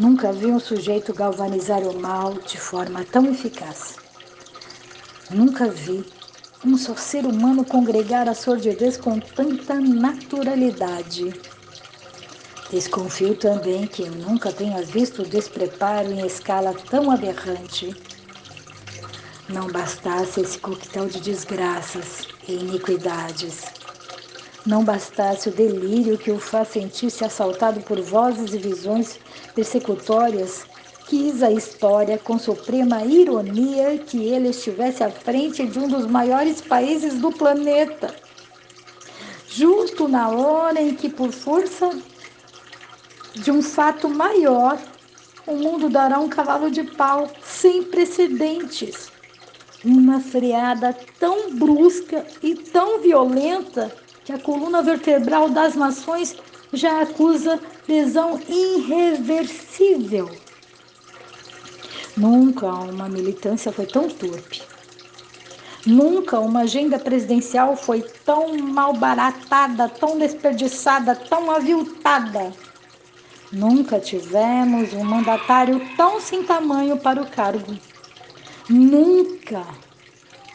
Nunca vi um sujeito galvanizar o mal de forma tão eficaz. Nunca vi um só ser humano congregar a sordidez com tanta naturalidade. Desconfio também que eu nunca tenha visto despreparo em escala tão aberrante. Não bastasse esse coquetel de desgraças e iniquidades. Não bastasse o delírio que o faz sentir-se assaltado por vozes e visões persecutórias, quis a história, com suprema ironia, que ele estivesse à frente de um dos maiores países do planeta. Justo na hora em que, por força de um fato maior, o mundo dará um cavalo de pau sem precedentes. Uma freada tão brusca e tão violenta que a coluna vertebral das nações já acusa lesão irreversível. Nunca uma militância foi tão torpe. Nunca uma agenda presidencial foi tão mal baratada, tão desperdiçada, tão aviltada. Nunca tivemos um mandatário tão sem tamanho para o cargo. Nunca